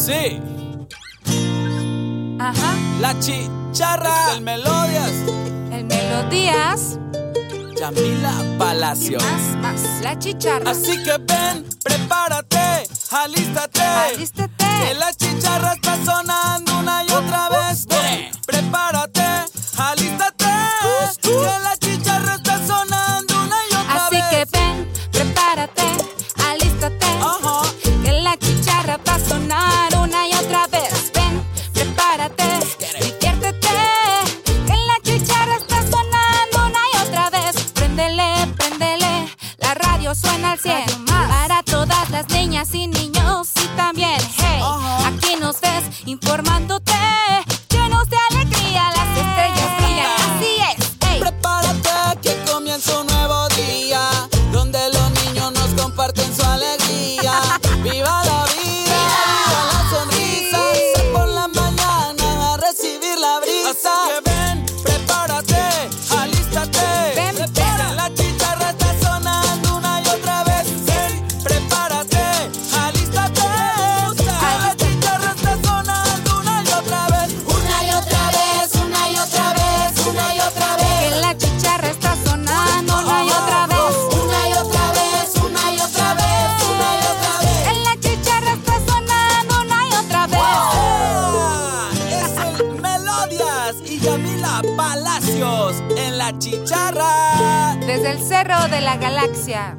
Sí. Ajá. La chicharra. El Melodias. El Melodías. Yamila Palacios. Más, más. La chicharra. Así que ven, prepárate, alístate. Alístate. Que la chicharra está sonando una y otra vez. Ven, prepárate, alístate. Que la las la chicharra. Desde el cerro de la galaxia.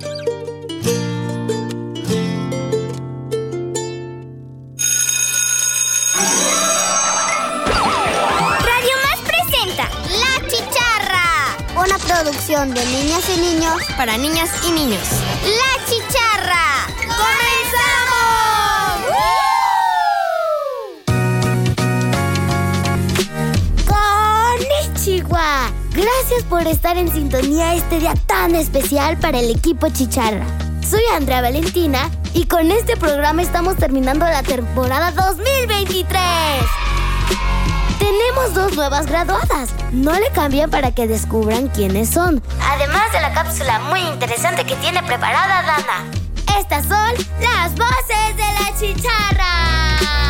Radio Más presenta La Chicharra. Una producción de niñas y niños para niñas y niños. La Gracias por estar en sintonía este día tan especial para el equipo Chicharra. Soy Andrea Valentina y con este programa estamos terminando la temporada 2023. Tenemos dos nuevas graduadas. No le cambien para que descubran quiénes son. Además de la cápsula muy interesante que tiene preparada Dana. Estas son las voces de la chicharra.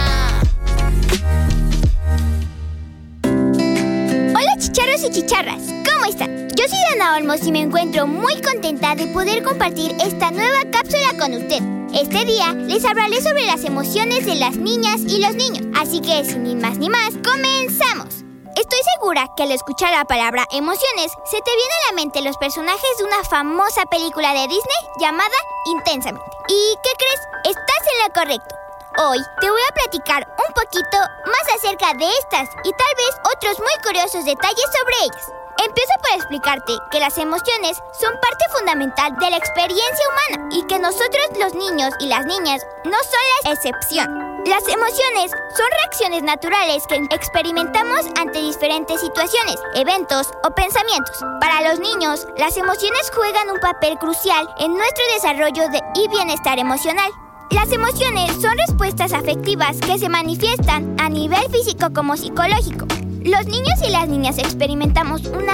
Chicharros y chicharras, ¿cómo están? Yo soy Dana Olmos y me encuentro muy contenta de poder compartir esta nueva cápsula con usted. Este día les hablaré sobre las emociones de las niñas y los niños, así que sin más ni más, comenzamos. Estoy segura que al escuchar la palabra emociones se te viene a la mente los personajes de una famosa película de Disney llamada Intensamente. ¿Y qué crees? Estás en lo correcto. Hoy te voy a platicar un poquito más acerca de estas y tal vez otros muy curiosos detalles sobre ellas. Empiezo por explicarte que las emociones son parte fundamental de la experiencia humana y que nosotros los niños y las niñas no son la excepción. Las emociones son reacciones naturales que experimentamos ante diferentes situaciones, eventos o pensamientos. Para los niños, las emociones juegan un papel crucial en nuestro desarrollo de- y bienestar emocional. Las emociones son respuestas afectivas que se manifiestan a nivel físico como psicológico. Los niños y las niñas experimentamos una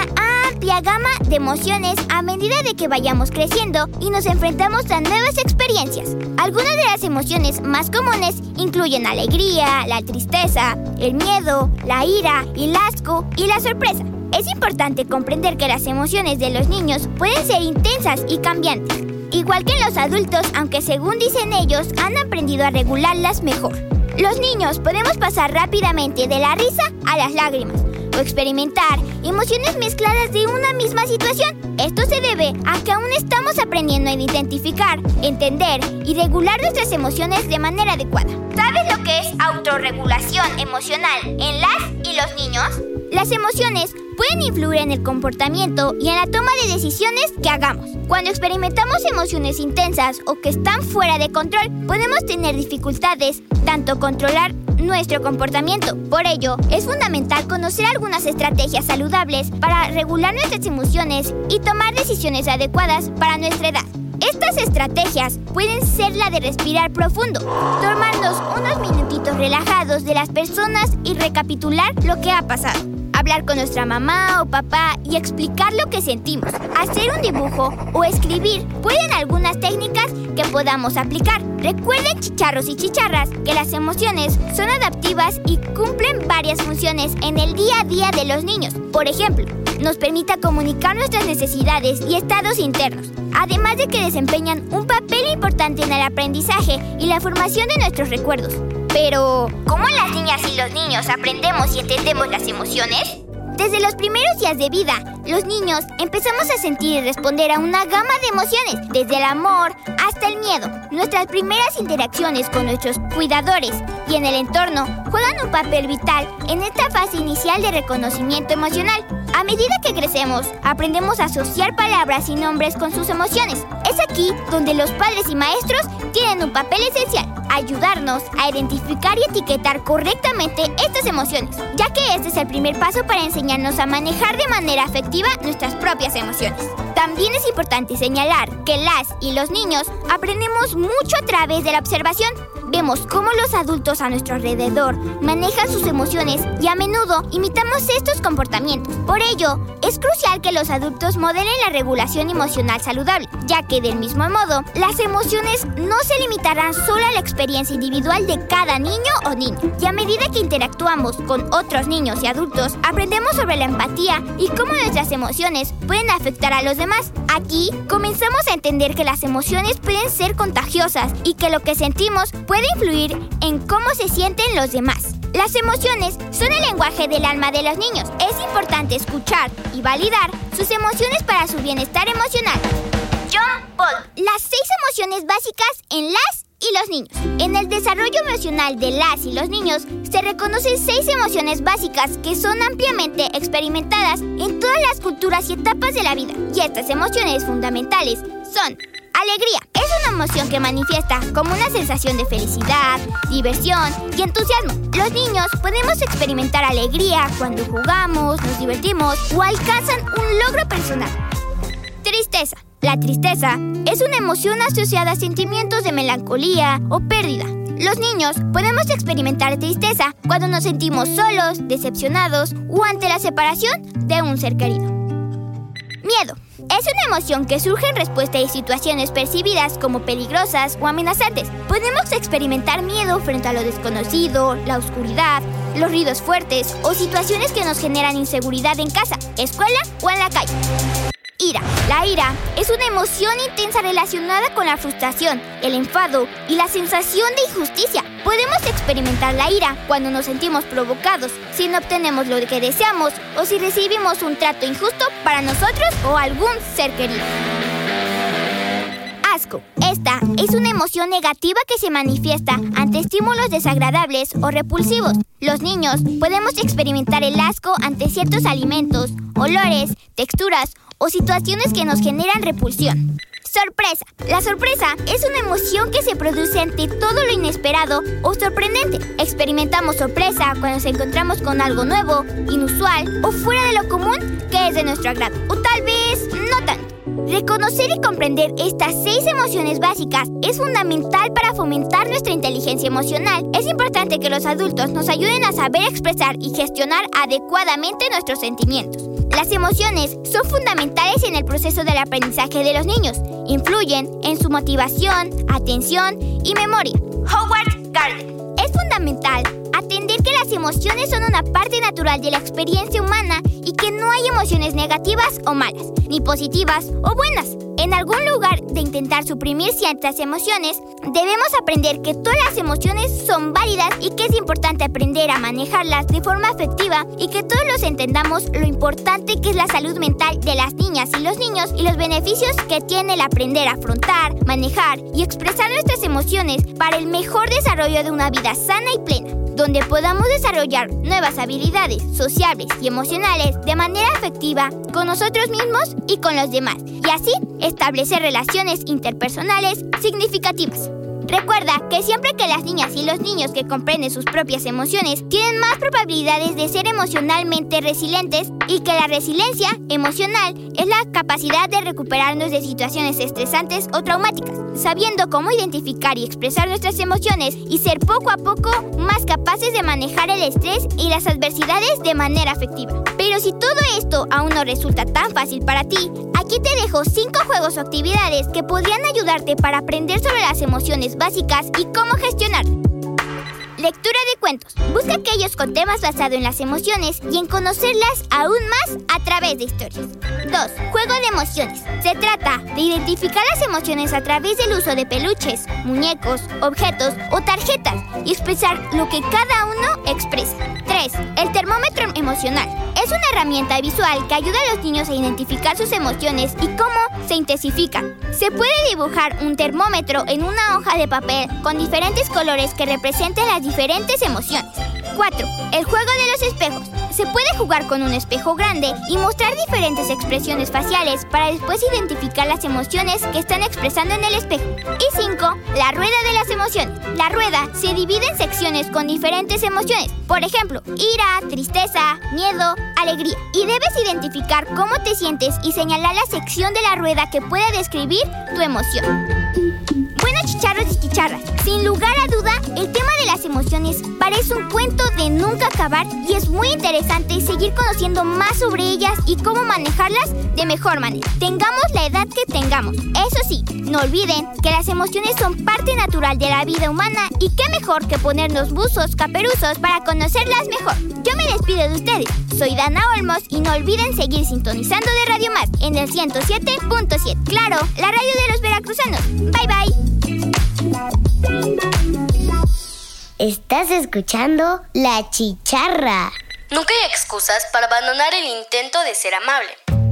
amplia gama de emociones a medida de que vayamos creciendo y nos enfrentamos a nuevas experiencias. Algunas de las emociones más comunes incluyen alegría, la tristeza, el miedo, la ira, el asco y la sorpresa. Es importante comprender que las emociones de los niños pueden ser intensas y cambiantes, igual que los adultos, aunque según dicen ellos, han aprendido a regularlas mejor. Los niños podemos pasar rápidamente de la risa a las lágrimas o experimentar emociones mezcladas de una misma situación. Esto se debe a que aún estamos aprendiendo a identificar, entender y regular nuestras emociones de manera adecuada. ¿Sabes lo que es autorregulación emocional en las y los niños? Las emociones pueden influir en el comportamiento y en la toma de decisiones que hagamos. Cuando experimentamos emociones intensas o que están fuera de control, podemos tener dificultades tanto controlar nuestro comportamiento. Por ello, es fundamental conocer algunas estrategias saludables para regular nuestras emociones y tomar decisiones adecuadas para nuestra edad. Estas estrategias pueden ser la de respirar profundo, tomarnos unos minutitos relajados de las personas y recapitular lo que ha pasado. Hablar con nuestra mamá o papá y explicar lo que sentimos, hacer un dibujo o escribir. Pueden algunas técnicas que podamos aplicar. Recuerden, chicharros y chicharras, que las emociones son adaptivas y cumplen varias funciones en el día a día de los niños. Por ejemplo, nos permite comunicar nuestras necesidades y estados internos, además de que desempeñan un papel importante en el aprendizaje y la formación de nuestros recuerdos. Pero, ¿cómo las niñas y los niños aprendemos y entendemos las emociones? Desde los primeros días de vida, los niños empezamos a sentir y responder a una gama de emociones, desde el amor hasta el miedo. Nuestras primeras interacciones con nuestros cuidadores y en el entorno juegan un papel vital en esta fase inicial de reconocimiento emocional. A medida que crecemos, aprendemos a asociar palabras y nombres con sus emociones. Es aquí donde los padres y maestros tienen un papel esencial, ayudarnos a identificar y etiquetar correctamente estas emociones, ya que este es el primer paso para enseñarnos a manejar de manera efectiva nuestras propias emociones. También es importante señalar que las y los niños aprendemos mucho a través de la observación. Vemos cómo los adultos a nuestro alrededor manejan sus emociones y a menudo imitamos estos comportamientos. Por ello, es crucial que los adultos modelen la regulación emocional saludable, ya que del mismo modo, las emociones no se limitarán solo a la experiencia individual de cada niño o niña. Y a medida que interactuamos con otros niños y adultos, aprendemos sobre la empatía y cómo nuestras emociones pueden afectar a los demás. Aquí comenzamos a entender que las emociones pueden ser contagiosas y que lo que sentimos puede influir en cómo se sienten los demás. Las emociones son el lenguaje del alma de los niños. Es importante escuchar y validar sus emociones para su bienestar emocional. John Paul. Las seis emociones básicas en las y los niños. En el desarrollo emocional de las y los niños se reconocen seis emociones básicas que son ampliamente experimentadas en todas las culturas y etapas de la vida. Y estas emociones fundamentales son Alegría es una emoción que manifiesta como una sensación de felicidad, diversión y entusiasmo. Los niños podemos experimentar alegría cuando jugamos, nos divertimos o alcanzan un logro personal. Tristeza. La tristeza es una emoción asociada a sentimientos de melancolía o pérdida. Los niños podemos experimentar tristeza cuando nos sentimos solos, decepcionados o ante la separación de un ser querido. Miedo. Es una emoción que surge en respuesta a situaciones percibidas como peligrosas o amenazantes. Podemos experimentar miedo frente a lo desconocido, la oscuridad, los ruidos fuertes o situaciones que nos generan inseguridad en casa, escuela o en la calle. Ira. La ira es una emoción intensa relacionada con la frustración, el enfado y la sensación de injusticia. Podemos experimentar la ira cuando nos sentimos provocados, si no obtenemos lo que deseamos o si recibimos un trato injusto para nosotros o algún ser querido. Asco. Esta es una emoción negativa que se manifiesta ante estímulos desagradables o repulsivos. Los niños podemos experimentar el asco ante ciertos alimentos, olores, texturas o situaciones que nos generan repulsión. Sorpresa. La sorpresa es una emoción que se produce ante todo lo inesperado o sorprendente. Experimentamos sorpresa cuando nos encontramos con algo nuevo, inusual o fuera de lo común que es de nuestro agrado. O tal vez no tanto. Reconocer y comprender estas seis emociones básicas es fundamental para fomentar nuestra inteligencia emocional. Es importante que los adultos nos ayuden a saber expresar y gestionar adecuadamente nuestros sentimientos. Las emociones son fundamentales en el proceso del aprendizaje de los niños. Influyen en su motivación, atención y memoria. Howard Gardner. Es fundamental que las emociones son una parte natural de la experiencia humana y que no hay emociones negativas o malas, ni positivas o buenas. En algún lugar de intentar suprimir ciertas emociones, debemos aprender que todas las emociones son válidas y que es importante aprender a manejarlas de forma efectiva y que todos los entendamos lo importante que es la salud mental de las niñas y los niños y los beneficios que tiene el aprender a afrontar, manejar y expresar nuestras emociones para el mejor desarrollo de una vida sana y plena donde podamos desarrollar nuevas habilidades sociales y emocionales de manera efectiva con nosotros mismos y con los demás, y así establecer relaciones interpersonales significativas. Recuerda que siempre que las niñas y los niños que comprenden sus propias emociones tienen más probabilidades de ser emocionalmente resilientes y que la resiliencia emocional es la capacidad de recuperarnos de situaciones estresantes o traumáticas, sabiendo cómo identificar y expresar nuestras emociones y ser poco a poco más capaces de manejar el estrés y las adversidades de manera efectiva. Pero si todo esto aún no resulta tan fácil para ti, aquí te dejo 5 juegos o actividades que podrían ayudarte para aprender sobre las emociones básicas y cómo gestionar. Lectura de cuentos. Busca aquellos con temas basados en las emociones y en conocerlas aún más a través de historias. 2. Juego de emociones. Se trata de identificar las emociones a través del uso de peluches, muñecos, objetos o tarjetas y expresar lo que cada uno expresa. 3. El termómetro emocional. Es una herramienta visual que ayuda a los niños a identificar sus emociones y cómo se intensifican. Se puede dibujar un termómetro en una hoja de papel con diferentes colores que representen las diferentes emociones. 4. El juego de los espejos. Se puede jugar con un espejo grande y mostrar diferentes expresiones faciales para después identificar las emociones que están expresando en el espejo. Y 5. La rueda de las emociones. La rueda se divide en secciones con diferentes emociones. Por ejemplo, ira, tristeza, miedo, alegría. Y debes identificar cómo te sientes y señalar la sección de la rueda que pueda describir tu emoción. Bueno, chicharros y chicharras, sin lugar a duda, el tema de las emociones parece un cuento de nunca acabar y es muy interesante seguir conociendo más sobre ellas y cómo manejarlas de mejor manera. Tengamos la edad que tengamos. Eso sí, no olviden que las emociones son parte natural de la vida humana y qué mejor que ponernos buzos caperuzos para conocerlas mejor. Yo me despido de ustedes. Soy Dana Olmos y no olviden seguir sintonizando de Radio Más en el 107.7. Claro, la radio de los veracruzanos. Bye bye. Estás escuchando La Chicharra. Nunca hay excusas para abandonar el intento de ser amable.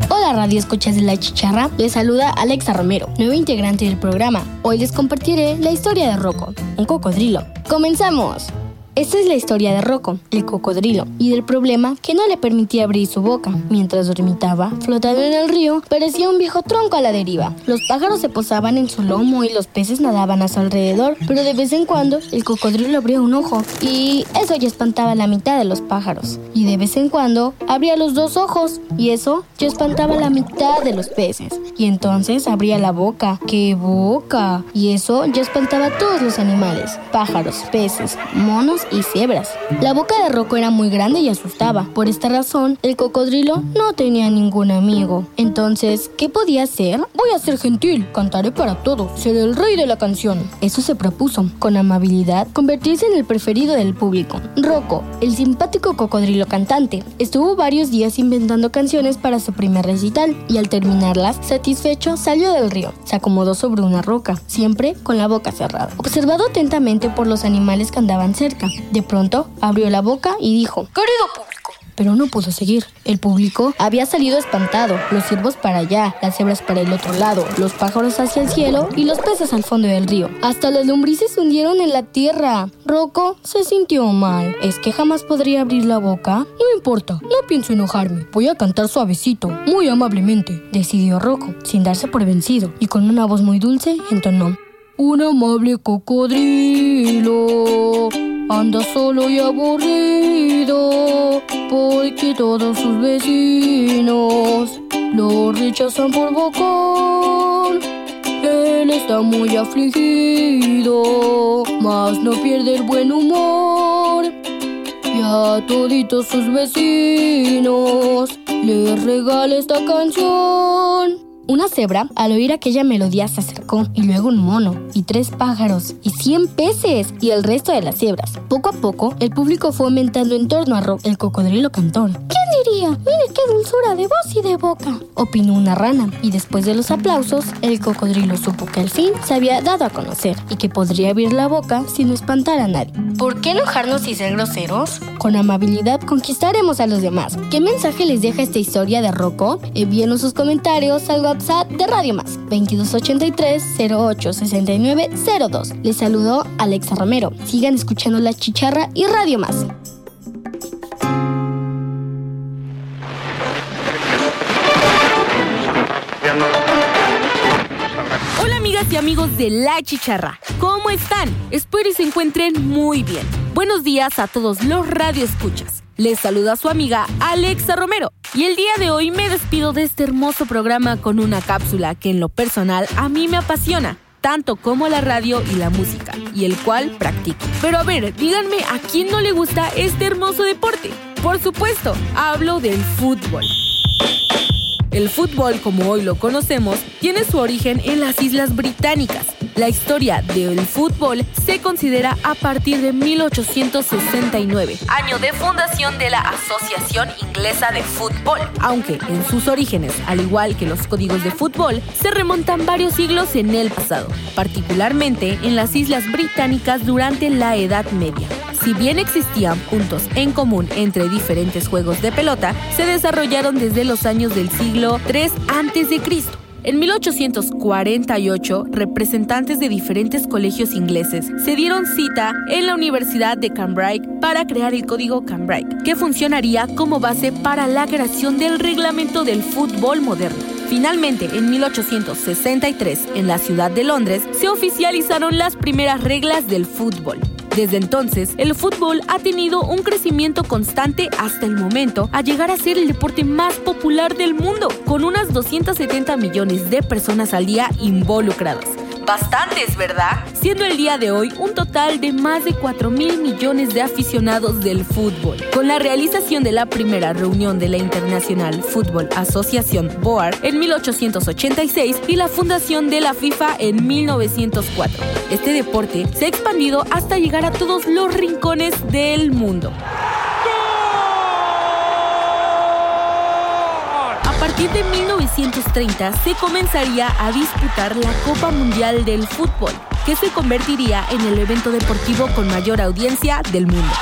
Hola Radio Escuchas de la Chicharra, les saluda Alexa Romero, nuevo integrante del programa. Hoy les compartiré la historia de Rocco, un cocodrilo. ¡Comenzamos! Esta es la historia de Rocco, el cocodrilo, y del problema que no le permitía abrir su boca. Mientras dormitaba, flotando en el río, parecía un viejo tronco a la deriva. Los pájaros se posaban en su lomo y los peces nadaban a su alrededor, pero de vez en cuando el cocodrilo abría un ojo, y eso ya espantaba a la mitad de los pájaros. Y de vez en cuando abría los dos ojos, y eso ya espantaba a la mitad de los peces. Y entonces abría la boca. ¡Qué boca! Y eso ya espantaba a todos los animales, pájaros, peces, monos y cebras. La boca de Rocco era muy grande y asustaba. Por esta razón, el cocodrilo no tenía ningún amigo. Entonces, ¿qué podía hacer? Voy a ser gentil, cantaré para todos, seré el rey de la canción. Eso se propuso, con amabilidad, convertirse en el preferido del público. Rocco, el simpático cocodrilo cantante, estuvo varios días inventando canciones para su primer recital y al terminarlas, satisfecho, salió del río. Se acomodó sobre una roca, siempre con la boca cerrada. Observado atentamente por los animales que andaban cerca, de pronto abrió la boca y dijo, Querido público, pero no pudo seguir. El público había salido espantado, los ciervos para allá, las cebras para el otro lado, los pájaros hacia el cielo y los peces al fondo del río. Hasta las lombrices se hundieron en la tierra. Rocco se sintió mal. ¿Es que jamás podría abrir la boca? No importa, no pienso enojarme. Voy a cantar suavecito, muy amablemente, decidió Rocco, sin darse por vencido, y con una voz muy dulce entonó. Un amable cocodrilo anda solo y aburrido porque todos sus vecinos lo rechazan por bocón. Él está muy afligido, mas no pierde el buen humor. Y a toditos sus vecinos les regala esta canción. Una cebra, al oír aquella melodía, se acercó, y luego un mono, y tres pájaros, y cien peces, y el resto de las cebras. Poco a poco, el público fue aumentando en torno a Rock, el cocodrilo cantor. ¿Quién diría? Mire qué dulzura de voz y de boca, opinó una rana, y después de los aplausos, el cocodrilo supo que al fin se había dado a conocer, y que podría abrir la boca sin espantar a nadie. ¿por qué enojarnos y ser groseros? Con amabilidad conquistaremos a los demás. ¿Qué mensaje les deja esta historia de Rocco? Envíenos sus comentarios al WhatsApp de Radio Más 2283 0869 02. Les saludó Alexa Romero. Sigan escuchando La Chicharra y Radio Más. Hola amigas y amigos de La Chicharra, ¿cómo están? Espero y se encuentren muy bien. Buenos días a todos los radioescuchas. Les saluda su amiga Alexa Romero y el día de hoy me despido de este hermoso programa con una cápsula que en lo personal a mí me apasiona, tanto como la radio y la música, y el cual practico. Pero a ver, díganme a quién no le gusta este hermoso deporte. Por supuesto, hablo del fútbol. El fútbol, como hoy lo conocemos, tiene su origen en las Islas Británicas. La historia del fútbol se considera a partir de 1869, año de fundación de la Asociación Inglesa de Fútbol, aunque en sus orígenes, al igual que los códigos de fútbol, se remontan varios siglos en el pasado, particularmente en las Islas Británicas durante la Edad Media. Si bien existían puntos en común entre diferentes juegos de pelota, se desarrollaron desde los años del siglo III a.C. En 1848, representantes de diferentes colegios ingleses se dieron cita en la Universidad de Cambridge para crear el código Cambridge, que funcionaría como base para la creación del reglamento del fútbol moderno. Finalmente, en 1863, en la ciudad de Londres, se oficializaron las primeras reglas del fútbol. Desde entonces, el fútbol ha tenido un crecimiento constante hasta el momento a llegar a ser el deporte más popular del mundo, con unas 270 millones de personas al día involucradas. Bastantes, ¿verdad? Siendo el día de hoy un total de más de 4 mil millones de aficionados del fútbol. Con la realización de la primera reunión de la Internacional Fútbol Asociación BOAR en 1886 y la fundación de la FIFA en 1904. Este deporte se ha expandido hasta llegar a todos los rincones del mundo. A partir de 1930 se comenzaría a disputar la Copa Mundial del Fútbol, que se convertiría en el evento deportivo con mayor audiencia del mundo.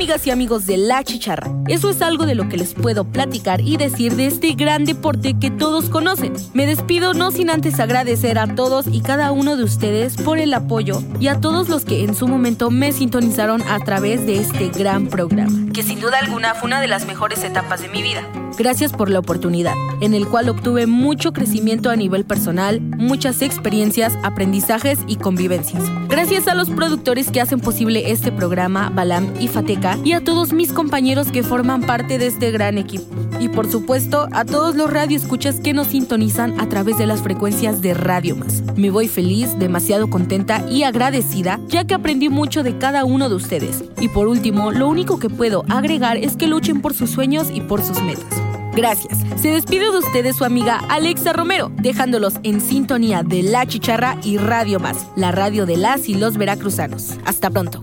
Amigas y amigos de La Chicharra, eso es algo de lo que les puedo platicar y decir de este gran deporte que todos conocen. Me despido no sin antes agradecer a todos y cada uno de ustedes por el apoyo y a todos los que en su momento me sintonizaron a través de este gran programa, que sin duda alguna fue una de las mejores etapas de mi vida. Gracias por la oportunidad, en el cual obtuve mucho crecimiento a nivel personal, muchas experiencias, aprendizajes y convivencias. Gracias a los productores que hacen posible este programa, Balam y Fateca, y a todos mis compañeros que forman parte de este gran equipo. Y por supuesto, a todos los radioescuchas que nos sintonizan a través de las frecuencias de Radio Más. Me voy feliz, demasiado contenta y agradecida, ya que aprendí mucho de cada uno de ustedes. Y por último, lo único que puedo agregar es que luchen por sus sueños y por sus metas. Gracias. Se despide de ustedes su amiga Alexa Romero, dejándolos en sintonía de La Chicharra y Radio Más, la radio de las y los veracruzanos. Hasta pronto.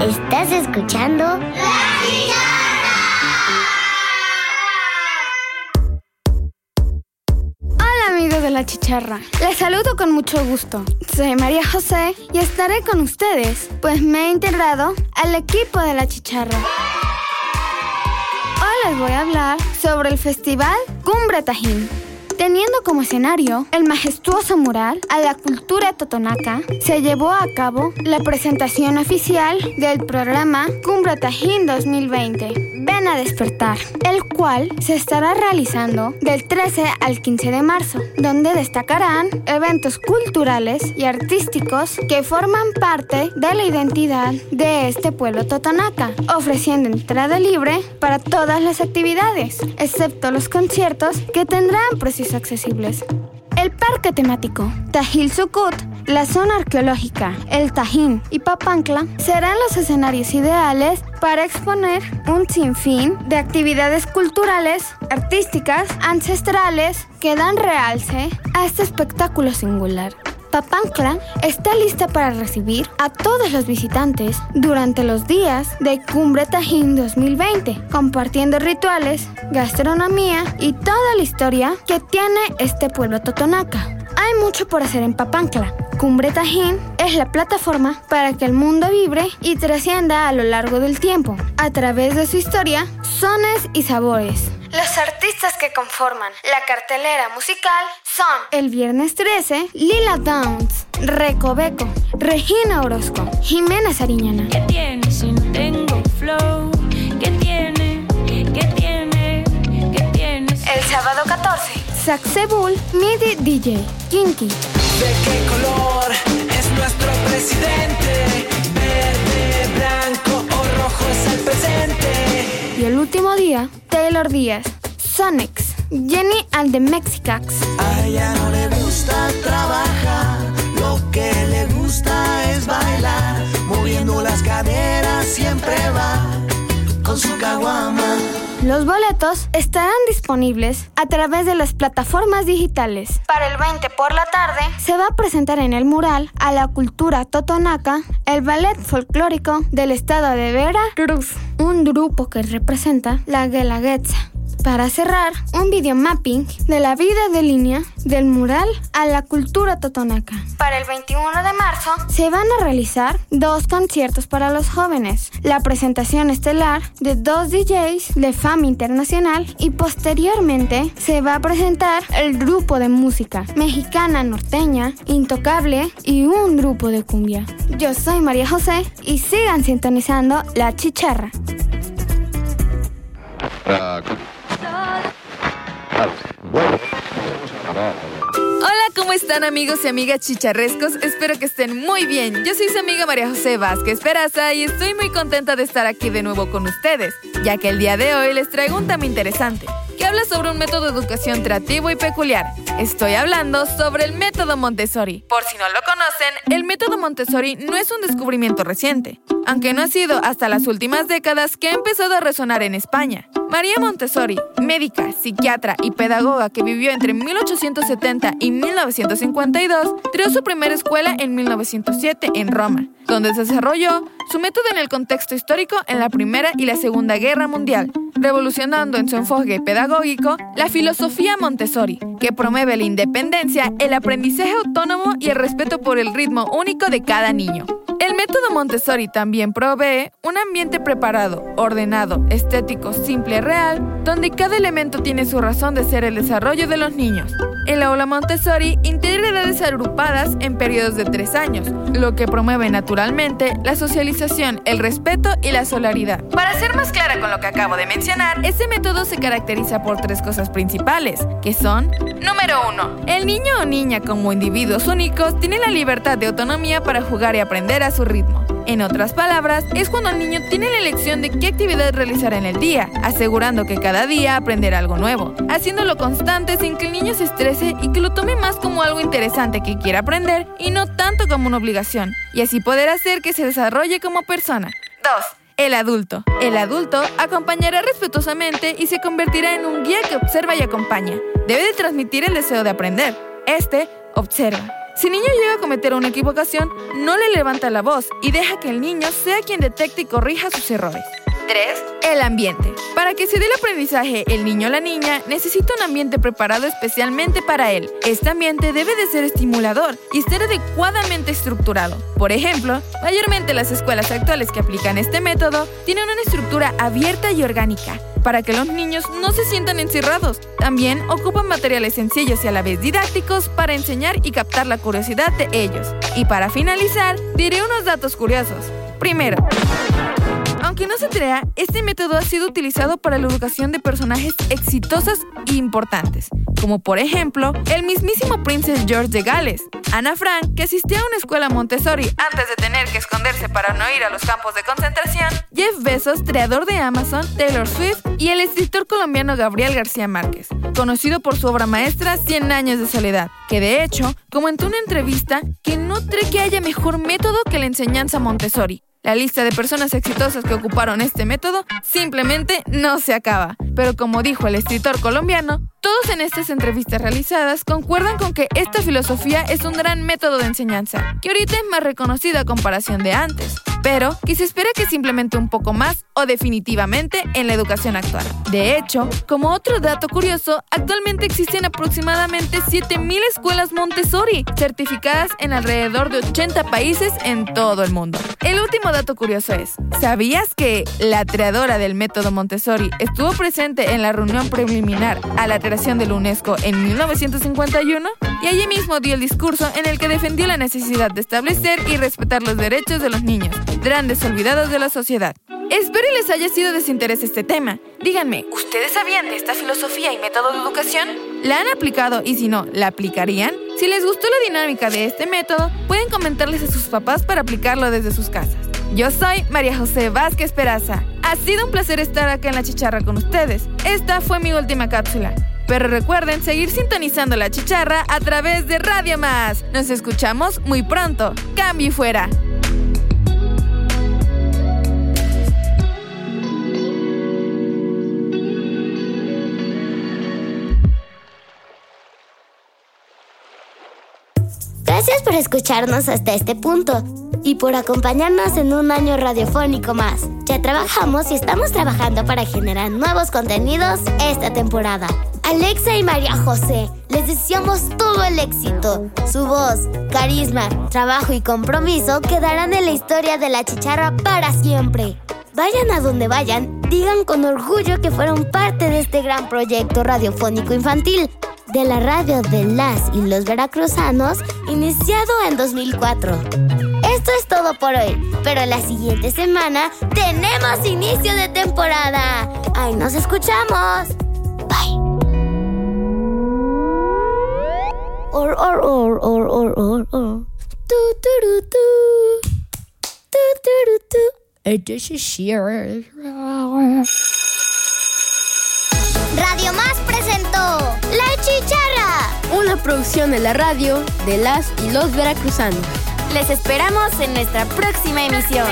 Estás escuchando Hola amigos chicharra, les saludo con mucho gusto. Soy María José y estaré con ustedes, pues me he integrado al equipo de la chicharra. Hoy les voy a hablar sobre el festival Cumbre Tajín. Teniendo como escenario el majestuoso mural a la cultura totonaca, se llevó a cabo la presentación oficial del programa Cumbre Tajín 2020. Ven a despertar, el cual se estará realizando del 13 al 15 de marzo, donde destacarán eventos culturales y artísticos que forman parte de la identidad de este pueblo totonaca, ofreciendo entrada libre para todas las actividades, excepto los conciertos que tendrán accesibles. El parque temático Tajil Sucut, la zona arqueológica, el Tajín y Papancla serán los escenarios ideales para exponer un sinfín de actividades culturales, artísticas, ancestrales que dan realce a este espectáculo singular. Papancla está lista para recibir a todos los visitantes durante los días de Cumbre Tajín 2020, compartiendo rituales, gastronomía y toda la historia que tiene este pueblo totonaca. Hay mucho por hacer en Papancla. Cumbre Tajín es la plataforma para que el mundo vibre y trascienda a lo largo del tiempo, a través de su historia, sones y sabores. Los artistas que conforman la cartelera musical son el viernes 13, Lila Downs, Recoveco, Regina Orozco, Jimena Sariñana. ¿Qué tiene si no tengo flow? ¿Qué tiene? ¿Qué Sábado 14. Saxebul MIDI DJ. Kinky. ¿De qué color es nuestro presidente? Verde, blanco o rojo es el presente. Y el último día, Taylor Díaz. Sonics. Jenny and the Mexicax. A ella no le gusta trabajar, lo que le gusta es bailar, moviendo las caderas siempre va con su caguama. Los boletos estarán disponibles a través de las plataformas digitales. Para el 20 por la tarde se va a presentar en el mural a la cultura totonaca el ballet folclórico del estado de Veracruz, un grupo que representa la Guelaguetza. Para cerrar, un video mapping de la vida de línea del mural a la cultura totonaca. Para el 21 de marzo se van a realizar dos conciertos para los jóvenes. La presentación estelar de dos DJs de fama internacional y posteriormente se va a presentar el grupo de música mexicana norteña, intocable y un grupo de cumbia. Yo soy María José y sigan sintonizando La Chicharra. Hola, ¿cómo están amigos y amigas chicharrescos? Espero que estén muy bien. Yo soy su amiga María José Vázquez Peraza y estoy muy contenta de estar aquí de nuevo con ustedes, ya que el día de hoy les traigo un tema interesante, habla sobre un método de educación creativo y peculiar. Estoy hablando sobre el método Montessori. Por si no lo conocen, el método Montessori no es un descubrimiento reciente, aunque no ha sido hasta las últimas décadas que ha empezado a resonar en España. María Montessori, médica, psiquiatra y pedagoga que vivió entre 1870 y 1952, creó su primera escuela en 1907 en Roma, donde desarrolló su método en el contexto histórico en la Primera y la Segunda Guerra Mundial, revolucionando en su enfoque pedagógico la filosofía Montessori, que promueve la independencia, el aprendizaje autónomo y el respeto por el ritmo único de cada niño. El método Montessori también provee un ambiente preparado, ordenado, estético, simple, real, donde cada elemento tiene su razón de ser el desarrollo de los niños. El aula Montessori integra edades agrupadas en periodos de tres años, lo que promueve naturalmente la socialización, el respeto y la solidaridad. Para ser más clara con lo que acabo de mencionar, este método se caracteriza por tres cosas principales, que son, número uno, el niño o niña como individuos únicos tiene la libertad de autonomía para jugar y aprender a su ritmo. En otras palabras, es cuando el niño tiene la elección de qué actividad realizar en el día, asegurando que cada día aprenderá algo nuevo, haciéndolo constante sin que el niño se estrese y que lo tome más como algo interesante que quiera aprender y no tanto como una obligación, y así poder hacer que se desarrolle como persona. 2. El adulto. El adulto acompañará respetuosamente y se convertirá en un guía que observa y acompaña. Debe de transmitir el deseo de aprender. Este observa. Si el niño llega a cometer una equivocación, no le levanta la voz y deja que el niño sea quien detecte y corrija sus errores. 3. El ambiente. Para que se dé el aprendizaje el niño o la niña necesita un ambiente preparado especialmente para él. Este ambiente debe de ser estimulador y estar adecuadamente estructurado. Por ejemplo, mayormente las escuelas actuales que aplican este método tienen una estructura abierta y orgánica para que los niños no se sientan encerrados. También ocupan materiales sencillos y a la vez didácticos para enseñar y captar la curiosidad de ellos. Y para finalizar, diré unos datos curiosos. Primero, aunque no se crea, este método ha sido utilizado para la educación de personajes exitosos e importantes, como por ejemplo el mismísimo Princess George de Gales, Ana Frank, que asistió a una escuela Montessori antes de tener que esconderse para no ir a los campos de concentración, Jeff Bezos, creador de Amazon, Taylor Swift y el escritor colombiano Gabriel García Márquez, conocido por su obra maestra 100 años de soledad, que de hecho comentó en una entrevista que no cree que haya mejor método que la enseñanza Montessori, la lista de personas exitosas que ocuparon este método simplemente no se acaba. Pero como dijo el escritor colombiano, todos en estas entrevistas realizadas concuerdan con que esta filosofía es un gran método de enseñanza, que ahorita es más reconocida a comparación de antes, pero que se espera que se implemente un poco más o definitivamente en la educación actual. De hecho, como otro dato curioso, actualmente existen aproximadamente 7.000 escuelas Montessori, certificadas en alrededor de 80 países en todo el mundo. El último dato curioso es, ¿sabías que la creadora del método Montessori estuvo presente en la reunión preliminar a la creación de la UNESCO en 1951? Y allí mismo dio el discurso en el que defendió la necesidad de establecer y respetar los derechos de los niños, grandes olvidados de la sociedad. Espero y les haya sido de interés este tema. Díganme, ¿ustedes sabían de esta filosofía y método de educación? ¿La han aplicado y si no, la aplicarían? Si les gustó la dinámica de este método, pueden comentarles a sus papás para aplicarlo desde sus casas. Yo soy María José Vázquez Peraza. Ha sido un placer estar acá en la chicharra con ustedes. Esta fue mi última cápsula. Pero recuerden seguir sintonizando la chicharra a través de Radio Más. Nos escuchamos muy pronto. Cambio y fuera. Gracias por escucharnos hasta este punto y por acompañarnos en un año radiofónico más. Ya trabajamos y estamos trabajando para generar nuevos contenidos esta temporada. Alexa y María José, les deseamos todo el éxito. Su voz, carisma, trabajo y compromiso quedarán en la historia de la chicharra para siempre. Vayan a donde vayan, digan con orgullo que fueron parte de este gran proyecto radiofónico infantil de la radio de las y los veracruzanos, iniciado en 2004. Esto es todo por hoy, pero la siguiente semana tenemos inicio de temporada. ¡Ahí nos escuchamos! Bye. Or, or, or, or, or, or, or. Tu, tu, tu, tu. Tu, tu. Radio Más. Producción de la radio de las y los veracruzanos. Les esperamos en nuestra próxima emisión.